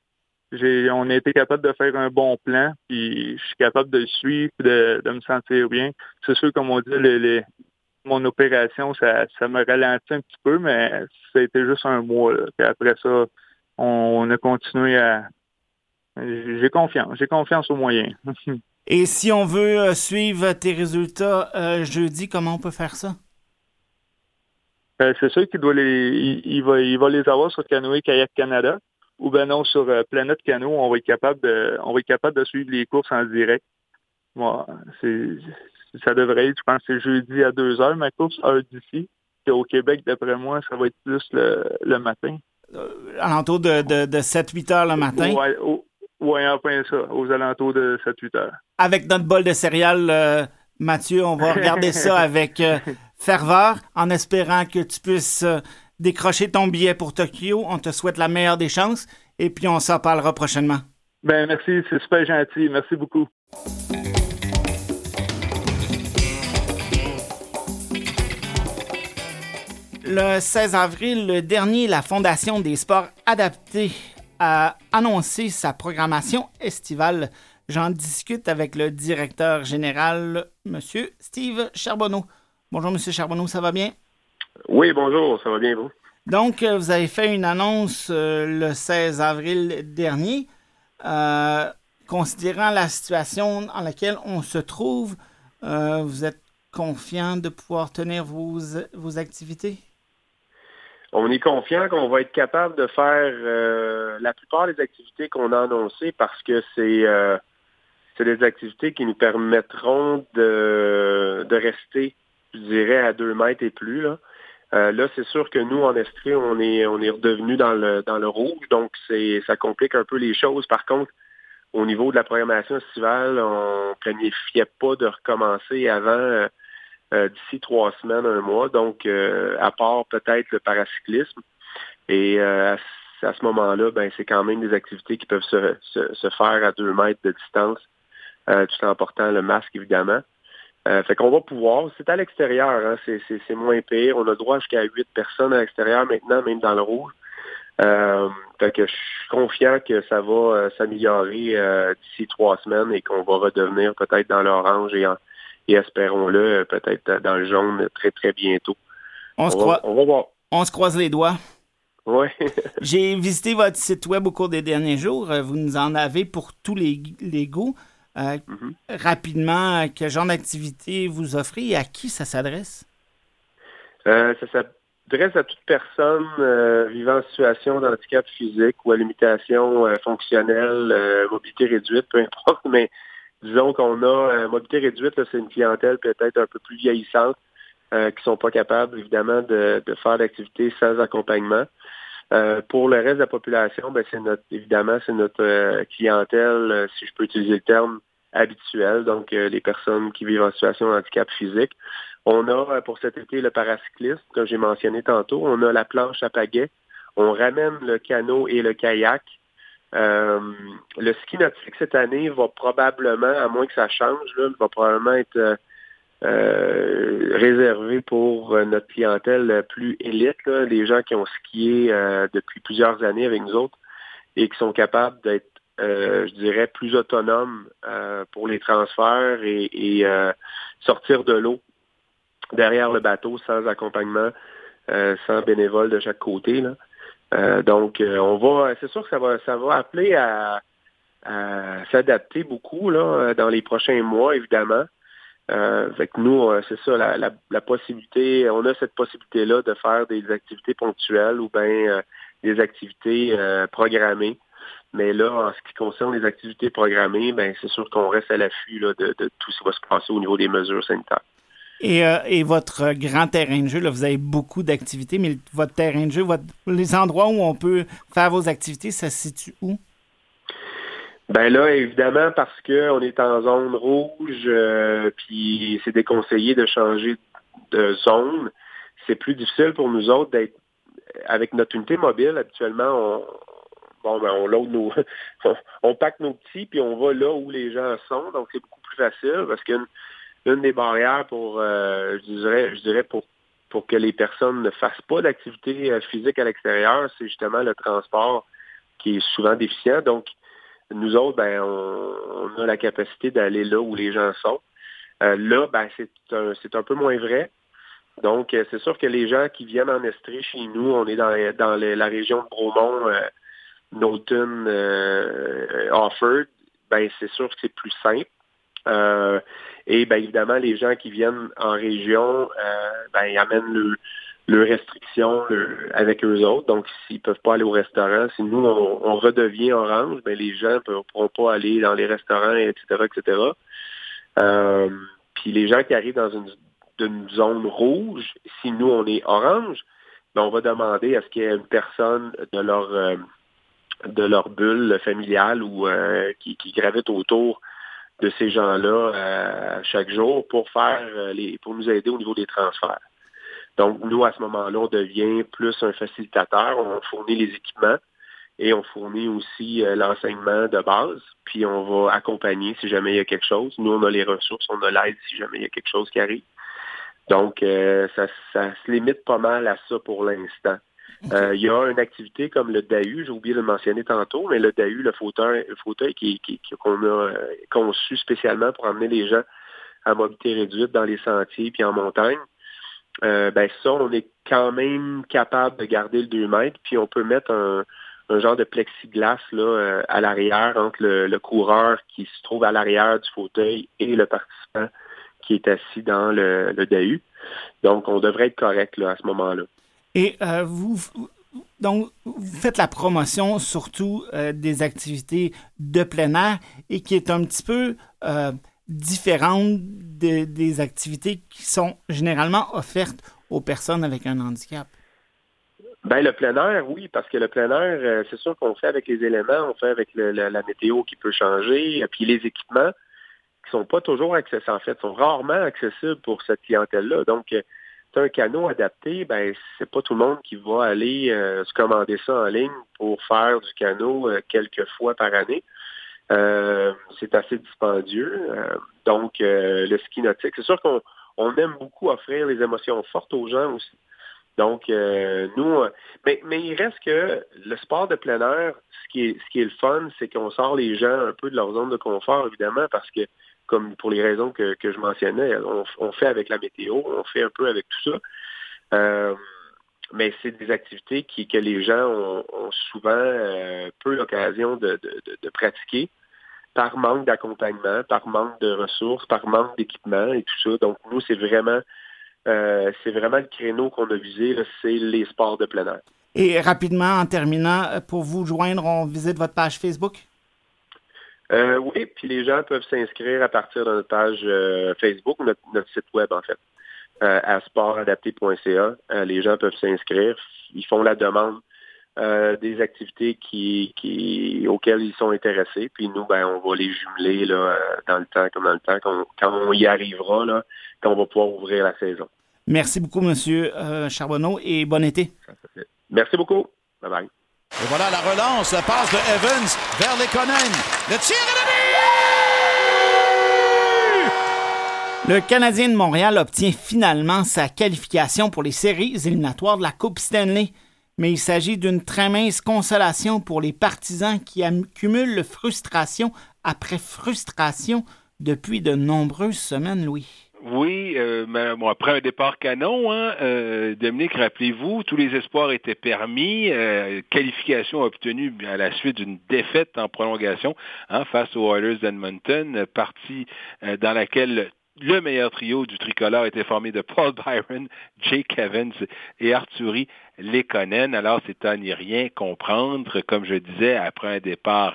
j'ai on a été capable de faire un bon plan, puis je suis capable de le suivre, de, de me sentir bien. C'est sûr, comme on dit, les, les- mon opération, ça, ça me ralentit un petit peu, mais ça a été juste un mois. là. Puis après ça, on, on a continué à. J'ai confiance. J'ai confiance aux moyens. <laughs> Et si on veut euh, suivre tes résultats euh, jeudi, comment on peut faire ça? Euh, c'est sûr qu'il doit les, il, il va, il va les avoir sur Canoë Kayak Canada ou ben non sur euh, Planète Cano. On va être capable de, on va être capable de suivre les courses en direct. Moi, c'est, ça devrait être, je pense, c'est jeudi à 2 heures ma course, heure d'ici. Puis au Québec, d'après moi, ça va être plus le, le matin. Euh, alentour de, de, de 7-8 heures le matin, Ouais, au- ouais, enfin ça, aux alentours de 7-8 heures. avec notre bol de céréales, euh, Mathieu, on va regarder <laughs> ça avec euh, ferveur, en espérant que tu puisses euh, décrocher ton billet pour Tokyo. On te souhaite la meilleure des chances et puis on s'en parlera prochainement. Ben merci, c'est super gentil. Merci beaucoup. Le 16 avril dernier, la Fondation des sports adaptés a annoncé sa programmation estivale. J'en discute avec le directeur général, M. Steve Charbonneau. Bonjour, M. Charbonneau, ça va bien? Oui, bonjour, ça va bien, vous? Donc, euh, vous avez fait une annonce euh, le 16 avril dernier. Euh, considérant la situation dans laquelle on se trouve, euh, vous êtes confiant de pouvoir tenir vos, vos activités? On est confiant qu'on va être capable de faire la plupart des activités qu'on a annoncées parce que c'est c'est des activités qui nous permettront de, de rester, je dirais, à deux mètres et plus. Là, Euh, là c'est sûr que nous, en Estrie, on est on est redevenu dans le dans le rouge, donc ça complique un peu les choses. Par contre, au niveau de la programmation estivale, on planifiait pas de recommencer avant euh, euh, d'ici trois semaines, un mois. Donc, euh, à part peut-être le paracyclisme. Et euh, à, ce- à ce moment-là, ben, c'est quand même des activités qui peuvent se, se, se faire à deux mètres de distance, tout en portant le masque, évidemment. Euh, fait qu'on va pouvoir, c'est à l'extérieur, hein, c'est, moins pire. On a droit jusqu'à huit personnes à l'extérieur maintenant, même dans le rouge. Euh, fait que je suis confiant que ça va euh, s'améliorer euh, d'ici trois semaines et qu'on va redevenir peut-être dans l'orange et, et espérons-le peut-être dans le jaune très très bientôt. On, se, On va, croi- on va voir. on se croise les doigts. Ouais. <laughs> J'ai visité votre site web au cours des derniers jours. Vous nous en avez pour tous les, les goûts. Euh, Mhm. Rapidement, quel genre d'activité vous offrez et à qui ça s'adresse? Euh, ça s'adresse à toute personne euh, vivant en situation d'handicap physique ou à limitation fonctionnelle, mobilité réduite, peu importe, <laughs> mais disons qu'on a mobilité réduite, c'est une clientèle peut-être un peu plus vieillissante, qui sont pas capables, évidemment, de, de faire l'activité sans accompagnement. Euh, pour le reste de la population, ben, c'est notre évidemment, c'est notre euh, clientèle, euh, si je peux utiliser le terme, habituelle, donc euh, les personnes qui vivent en situation de handicap physique. On a pour cet été le paracyclisme, comme j'ai mentionné tantôt. On a la planche à pagaie. On ramène le canot et le kayak. Le ski nautique cette année va probablement, à moins que ça change, là, va probablement être euh, réservé pour euh, notre clientèle plus élite, là, les gens qui ont skié euh, depuis plusieurs années avec nous autres et qui sont capables d'être, euh, je dirais, plus autonomes euh, pour les transferts et, et, sortir de l'eau derrière le bateau sans accompagnement, sans bénévole de chaque côté. Là. Donc, on va, c'est sûr que ça va, ça va appeler à, à s'adapter beaucoup là dans les prochains mois, évidemment. Euh, nous, euh, c'est ça, la, possibilité, on a cette possibilité-là de faire des activités ponctuelles ou bien euh, des activités euh, programmées. Mais là, en ce qui concerne les activités programmées, ben c'est sûr qu'on reste à l'affût de, tout ce qui va se passer au niveau des mesures sanitaires. Et, votre grand terrain de jeu, là, vous avez beaucoup d'activités, mais votre terrain de jeu, les endroits où on peut faire vos activités, ça se situe où? Ben là, évidemment, parce qu'on est en zone rouge, euh, puis c'est déconseillé de changer de zone, c'est plus difficile pour nous autres d'être avec notre unité mobile. Habituellement, on, bon, ben, on nos, <laughs> on, on pack nos petits, puis on va là où les gens sont, donc c'est beaucoup plus facile parce qu'une une des barrières pour, euh, je dirais, je dirais pour pour que les personnes ne fassent pas d'activité euh, physique à l'extérieur, c'est justement le transport qui est souvent déficient. Donc, nous autres, ben, on, a la capacité d'aller là où les gens sont. Euh, là, ben, c'est un, un peu moins vrai. Donc, euh, c'est sûr que les gens qui viennent en Estrie chez nous, on est dans, la région de Bromont, euh, Knowlton, euh, Offord, ben, c'est sûr que c'est plus simple. Et ben, évidemment, les gens qui viennent en région, ben, ils amènent le, leurs restrictions le- avec eux autres. Donc, s'ils peuvent pas aller au restaurant, si nous, on, redevient orange, ben, les gens ne pourront pas aller dans les restaurants, etc., etc. Euh, puis les gens qui arrivent dans une, zone rouge, si nous, on est orange, ben, on va demander à ce qu'il y ait une personne de leur euh, de leur bulle familiale ou euh, qui, qui gravite autour de ces gens-là euh, chaque jour pour faire euh, les pour nous aider au niveau des transferts. Donc, nous, à ce moment-là, on devient plus un facilitateur. On fournit les équipements et on fournit aussi euh, l'enseignement de base. Puis, on va accompagner si jamais il y a quelque chose. Nous, on a les ressources, on a l'aide si jamais il y a quelque chose qui arrive. Donc, euh, ça, ça se limite pas mal à ça pour l'instant. Euh, il y a une activité comme le DAU, j'ai oublié de le mentionner tantôt, mais le DAU, le fauteuil, le fauteuil qui, qui- qui- qu'on a conçu spécialement pour emmener les gens à mobilité réduite dans les sentiers puis en montagne, euh, ben ça, on est quand même capable de garder le 2 mètres, puis on peut mettre un, genre de plexiglas là, euh, à l'arrière entre le, coureur qui se trouve à l'arrière du fauteuil et le participant qui est assis dans le, DAU. Donc, on devrait être correct là, à ce moment-là. Et euh, vous, donc, vous faites la promotion surtout des activités de plein air et qui est un petit peu différente de- des activités qui sont généralement offertes aux personnes avec un handicap? Ben le plein air, oui, parce que le plein air, euh, c'est sûr qu'on fait avec les éléments, on fait avec la météo qui peut changer, puis les équipements qui sont pas toujours accessibles, en fait, sont rarement accessibles pour cette clientèle-là. Donc, euh, un canot adapté, ben c'est pas tout le monde qui va aller euh, se commander ça en ligne pour faire du canot quelques fois par année. Euh, c'est assez dispendieux. Euh, donc, euh, le ski nautique, c'est sûr qu'on on aime beaucoup offrir les émotions fortes aux gens aussi. Donc, euh, nous, mais, mais il reste que le sport de plein air, ce qui est, ce qui est le fun, c'est qu'on sort les gens un peu de leur zone de confort, évidemment, parce que, comme pour les raisons que, que je mentionnais, on, fait avec la météo, on fait un peu avec tout ça. Mais c'est des activités qui, que les gens ont, ont souvent euh, peu l'occasion de, de, de pratiquer par manque d'accompagnement, par manque de ressources, par manque d'équipement et tout ça. Donc, nous, c'est vraiment euh, c'est vraiment le créneau qu'on a visé, c'est les sports de plein air. Et rapidement, en terminant, euh, pour vous joindre, on visite votre page Facebook? Euh, oui, puis les gens peuvent s'inscrire à partir de notre page euh, Facebook, notre, notre site web en fait, à sportadapté.ca. Les gens peuvent s'inscrire, ils font la demande euh, des activités qui, qui auxquelles ils sont intéressés, puis nous, ben, on va les jumeler là, euh, dans le temps, comme dans le temps, quand, quand on y arrivera, là, quand on va pouvoir ouvrir la saison. Merci beaucoup, Monsieur euh, Charbonneau, et bon été. Merci beaucoup. Bye bye. Et voilà la relance, la passe de Evans vers Lekonen. Le tir est Le Canadien de Montréal obtient finalement sa qualification pour les séries éliminatoires de la Coupe Stanley. Mais il s'agit d'une très mince consolation pour les partisans qui accumulent frustration après frustration depuis de nombreuses semaines, Louis. Oui, euh, après un départ canon, hein, euh, Dominique, rappelez-vous, tous les espoirs étaient permis. Euh, qualification obtenue à la suite d'une défaite en prolongation hein, face aux Oilers d'Edmonton, partie euh, dans laquelle le meilleur trio du tricolore était formé de Paul Byron, Jake Evans et Arturi Lekonen. Alors, c'est à n'y rien comprendre. Comme je disais, après un départ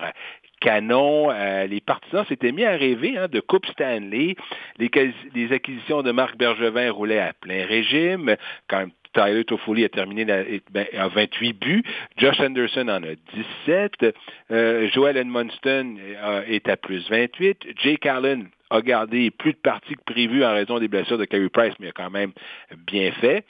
canon. Euh, les partisans s'étaient mis à rêver hein, de Coupe Stanley. Les, acquisitions de Marc Bergevin roulaient à plein régime. Quand Tyler Toffoli a terminé la, ben, à 28 buts. Josh Anderson en a 17. Euh, Joel euh, est à plus 28. Jake Allen a gardé plus de parties que prévu en raison des blessures de Carey Price, mais a quand même bien fait.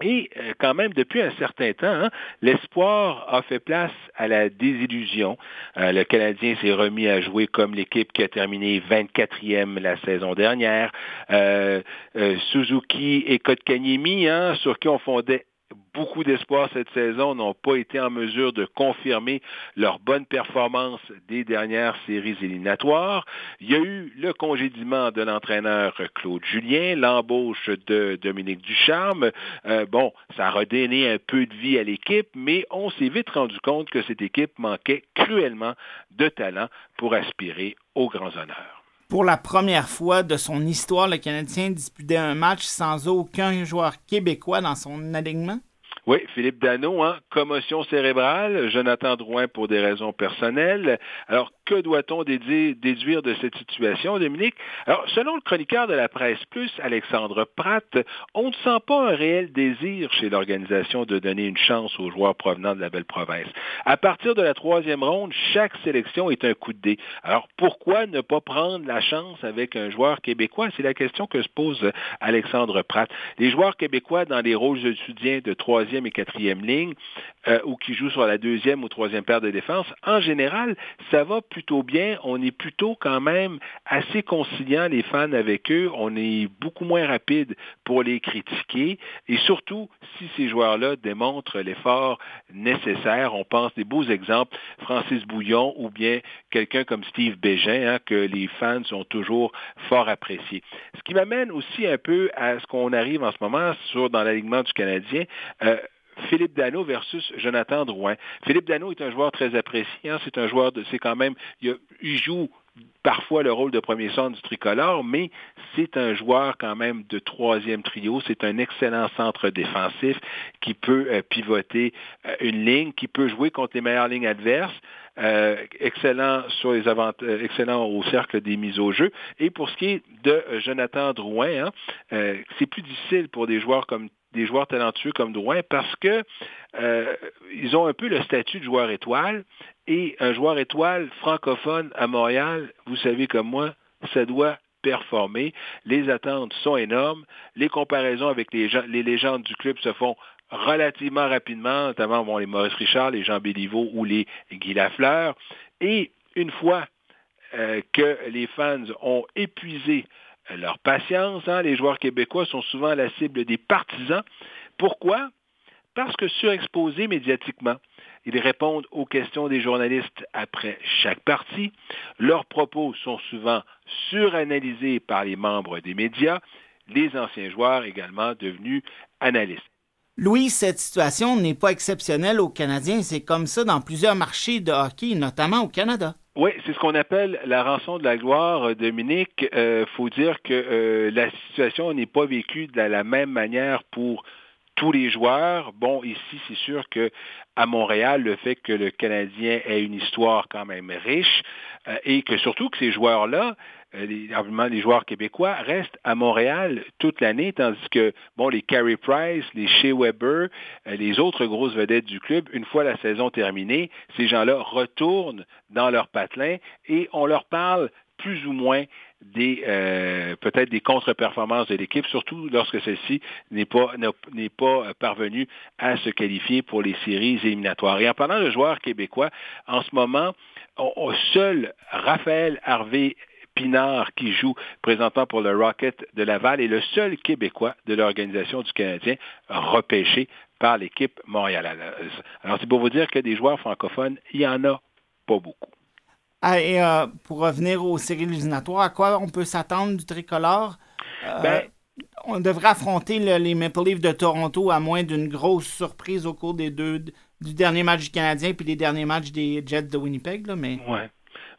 Et euh, quand même, depuis un certain temps, hein, l'espoir a fait place à la désillusion. Euh, le Canadien s'est remis à jouer comme l'équipe qui a terminé 24e la saison dernière. Euh, euh, Suzuki et Kotkaniemi, hein, sur qui on fondait beaucoup d'espoir cette saison, n'ont pas été en mesure de confirmer leur bonne performance des dernières séries éliminatoires. Il y a eu le congédiement de l'entraîneur Claude Julien, l'embauche de Dominique Ducharme. Euh, bon, ça a redonné un peu de vie à l'équipe, mais on s'est vite rendu compte que cette équipe manquait cruellement de talent pour aspirer aux grands honneurs. Pour la première fois de son histoire, le Canadien disputait un match sans aucun joueur québécois dans son alignement? Oui, Philippe Dano, hein, commotion cérébrale, Jonathan Drouin pour des raisons personnelles. Alors, que doit-on déduire de cette situation, Dominique? Alors, selon le chroniqueur de la presse plus, Alexandre Pratt, on ne sent pas un réel désir chez l'organisation de donner une chance aux joueurs provenant de la belle province. À partir de la troisième ronde, chaque sélection est un coup de dé. Alors, pourquoi ne pas prendre la chance avec un joueur québécois? C'est la question que se pose Alexandre Pratt. Les joueurs québécois dans les rôles soutien de troisième et quatrième ligne euh, ou qui jouent sur la deuxième ou troisième paire de défense, en général, ça va plutôt bien. On est plutôt quand même assez conciliant, les fans, avec eux. On est beaucoup moins rapide pour les critiquer. Et surtout, si ces joueurs-là démontrent l'effort nécessaire, on pense des beaux exemples, Francis Bouillon ou bien quelqu'un comme Steve Bégin, hein, que les fans ont toujours fort apprécié. Ce qui m'amène aussi un peu à ce qu'on arrive en ce moment sur dans l'alignement du Canadien. Euh, Philippe Dano versus Jonathan Drouin. Philippe Dano est un joueur très apprécié. Hein. C'est un joueur de, c'est quand même, il, joue parfois le rôle de premier centre du tricolore, mais c'est un joueur quand même de troisième trio. C'est un excellent centre défensif qui peut euh, pivoter euh, une ligne, qui peut jouer contre les meilleures lignes adverses. Euh, excellent sur les avant excellent au cercle des mises au jeu. Et pour ce qui est de Jonathan Drouin, hein, euh, c'est plus difficile pour des joueurs comme des joueurs talentueux comme Drouin parce que euh, ils ont un peu le statut de joueur étoile et un joueur étoile francophone à Montréal, vous savez comme moi, ça doit performer. Les attentes sont énormes. Les comparaisons avec les, gens, les légendes du club se font relativement rapidement, notamment les Maurice Richard, les Jean Béliveau ou les Guy Lafleur. Et une fois euh, que les fans ont épuisé leur patience, hein, les joueurs québécois sont souvent la cible des partisans. Pourquoi? Parce que surexposés médiatiquement. Ils répondent aux questions des journalistes après chaque partie. Leurs propos sont souvent suranalysés par les membres des médias, les anciens joueurs également devenus analystes. Louis, cette situation n'est pas exceptionnelle aux Canadiens. C'est comme ça dans plusieurs marchés de hockey, notamment au Canada. Oui, c'est ce qu'on appelle la rançon de la gloire, Dominique. Il euh, faut dire que euh, la situation n'est pas vécue de la même manière pour tous les joueurs. Bon, ici, c'est sûr que à Montréal, le fait que le Canadien ait une histoire quand même riche euh, et que surtout que ces joueurs-là, euh, les, les joueurs québécois restent à Montréal toute l'année, tandis que bon, les Carey Price, les Shea Weber, euh, les autres grosses vedettes du club, une fois la saison terminée, ces gens-là retournent dans leur patelin et on leur parle plus ou moins des euh, peut-être des contre-performances de l'équipe, surtout lorsque celle-ci n'est pas n'est pas parvenue à se qualifier pour les séries éliminatoires. Et en parlant de joueurs québécois, en ce moment, seul Raphaël Harvey Pinard, qui joue présentement pour le Rocket de Laval, est le seul Québécois de l'organisation du Canadien repêché par l'équipe montréalaise. Alors, c'est pour vous dire que des joueurs francophones, il n'y en a pas beaucoup. Ah, et euh, pour revenir aux séries éliminatoires, à quoi on peut s'attendre du tricolore? Euh, Ben, on devrait affronter le- les Maple Leafs de Toronto à moins d'une grosse surprise au cours des deux du dernier match du Canadien puis des derniers matchs des Jets de Winnipeg, là, mais Ouais.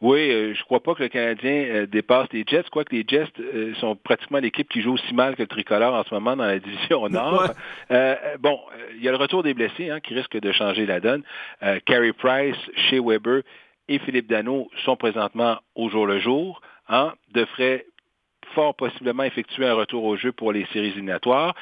Oui, euh, je crois pas que le Canadien euh, dépasse les Jets, quoique les Jets euh, sont pratiquement l'équipe qui joue aussi mal que le tricolore en ce moment dans la <laughs> division <laughs> Nord. Ouais. Bon, il y a le retour des blessés hein, qui risque de changer la donne. Carey Price, Shea Weber et Philippe Dano sont présentement au jour le jour. Hein, devraient fort possiblement effectuer un retour au jeu pour les séries éliminatoires.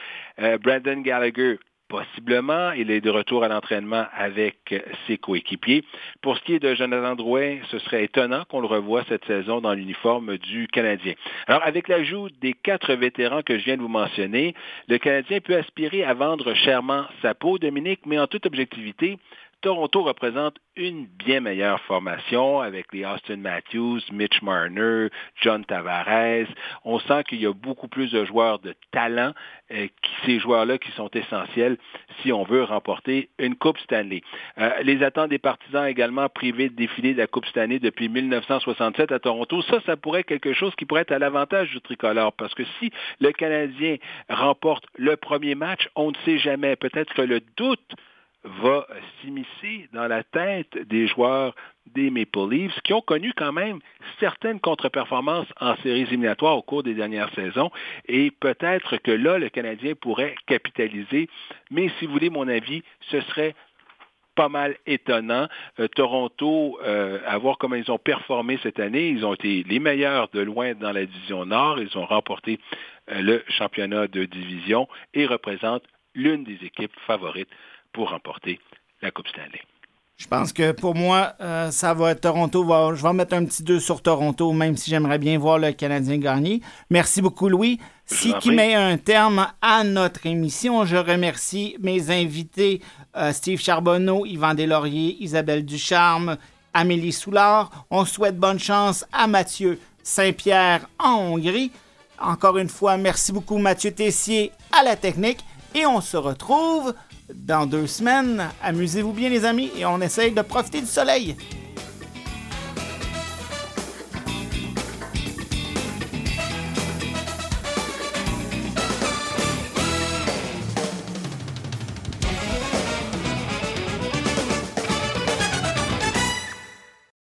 Brandon Gallagher, possiblement, il est de retour à l'entraînement avec ses coéquipiers. Pour ce qui est de Jonathan Drouin, ce serait étonnant qu'on le revoie cette saison dans l'uniforme du Canadien. Alors, avec l'ajout des quatre vétérans que je viens de vous mentionner, le Canadien peut aspirer à vendre chèrement sa peau, Dominique, mais en toute objectivité, Toronto représente une bien meilleure formation avec les Austin Matthews, Mitch Marner, John Tavares. On sent qu'il y a beaucoup plus de joueurs de talent, euh, ces joueurs-là qui sont essentiels si on veut remporter une Coupe Stanley. Euh, les attentes des partisans également privés de défiler de la Coupe Stanley depuis 1967 à Toronto, ça, ça pourrait être quelque chose qui pourrait être à l'avantage du tricolore parce que si le Canadien remporte le premier match, on ne sait jamais. Peut-être que le doute va s'immiscer dans la tête des joueurs des Maple Leafs qui ont connu quand même certaines contre-performances en séries éliminatoires au cours des dernières saisons et peut-être que là, le Canadien pourrait capitaliser. Mais si vous voulez mon avis, ce serait pas mal étonnant. Euh, Toronto, euh, à voir comment ils ont performé cette année, ils ont été les meilleurs de loin dans la division Nord. Ils ont remporté euh, le championnat de division et représentent l'une des équipes favorites pour remporter la Coupe Stanley. je pense que pour moi, euh, ça va être Toronto. va- je vais mettre un petit 2 sur Toronto, même si j'aimerais bien voir le Canadien gagner. Merci beaucoup, Louis. En qui met un terme à notre émission, je remercie mes invités euh, Steve Charbonneau, Yvan Deslauriers, Isabelle Ducharme, Amélie Soulard. On souhaite bonne chance à Mathieu Saint-Pierre en Hongrie. Encore une fois, merci beaucoup Mathieu Tessier à la technique et on se retrouve dans deux semaines. Amusez-vous bien les amis et on essaye de profiter du soleil.